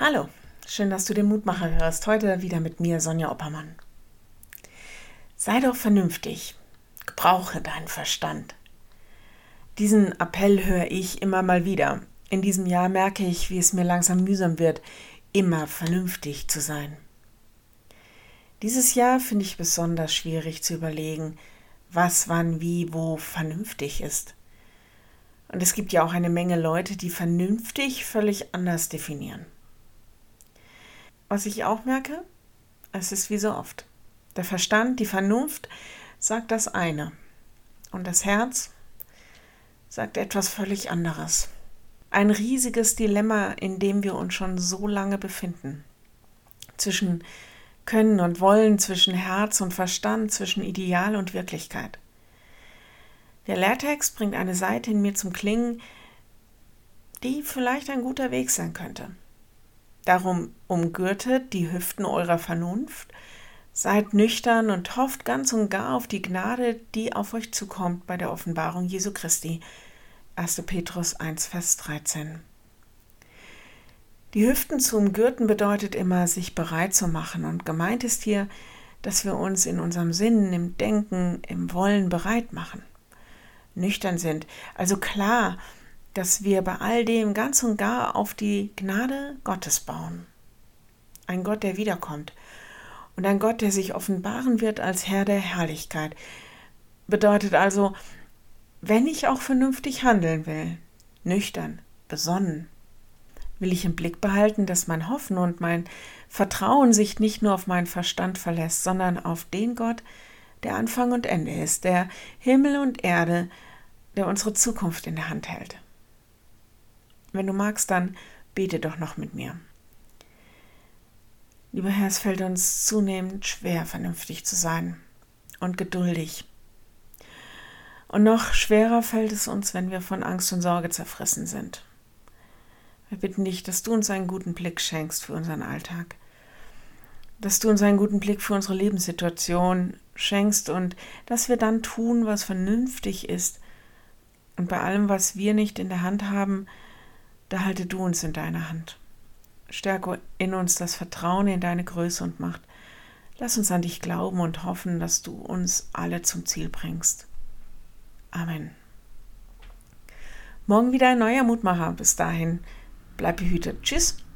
Hallo, schön, dass du den Mutmacher hörst. Heute wieder mit mir, Sonja Oppermann. Sei doch vernünftig. Gebrauche deinen Verstand. Diesen Appell höre ich immer mal wieder. In diesem Jahr merke ich, wie es mir langsam mühsam wird, immer vernünftig zu sein. Dieses Jahr finde ich besonders schwierig zu überlegen, was, wann, wie, wo vernünftig ist. Und es gibt ja auch eine Menge Leute, die vernünftig völlig anders definieren. Was ich auch merke, es ist wie so oft. Der Verstand, die Vernunft sagt das eine und das Herz sagt etwas völlig anderes. Ein riesiges Dilemma, in dem wir uns schon so lange befinden. Zwischen Können und Wollen, zwischen Herz und Verstand, zwischen Ideal und Wirklichkeit. Der Lehrtext bringt eine Seite in mir zum Klingen, die vielleicht ein guter Weg sein könnte. Darum umgürtet die Hüften eurer Vernunft, seid nüchtern und hofft ganz und gar auf die Gnade, die auf euch zukommt bei der Offenbarung Jesu Christi. 1. Petrus 1, Vers 13. Die Hüften zu umgürten bedeutet immer, sich bereit zu machen. Und gemeint ist hier, dass wir uns in unserem Sinn, im Denken, im Wollen bereit machen. Nüchtern sind. Also klar, dass wir bei all dem ganz und gar auf die Gnade Gottes bauen. Ein Gott, der wiederkommt. Und ein Gott, der sich offenbaren wird als Herr der Herrlichkeit. Bedeutet also, wenn ich auch vernünftig handeln will, nüchtern, besonnen, will ich im Blick behalten, dass mein Hoffen und mein Vertrauen sich nicht nur auf meinen Verstand verlässt, sondern auf den Gott, der Anfang und Ende ist, der Himmel und Erde, der unsere Zukunft in der Hand hält. Wenn du magst, dann bete doch noch mit mir. Lieber Herr, es fällt uns zunehmend schwer, vernünftig zu sein und geduldig. Und noch schwerer fällt es uns, wenn wir von Angst und Sorge zerfressen sind. Wir bitten dich, dass du uns einen guten Blick schenkst für unseren Alltag, dass du uns einen guten Blick für unsere Lebenssituation schenkst und dass wir dann tun, was vernünftig ist und bei allem, was wir nicht in der Hand haben, da halte du uns in deiner Hand. Stärke in uns das Vertrauen in deine Größe und Macht. Lass uns an dich glauben und hoffen, dass du uns alle zum Ziel bringst. Amen. Morgen wieder ein neuer Mutmacher. Bis dahin, bleib behütet. Tschüss.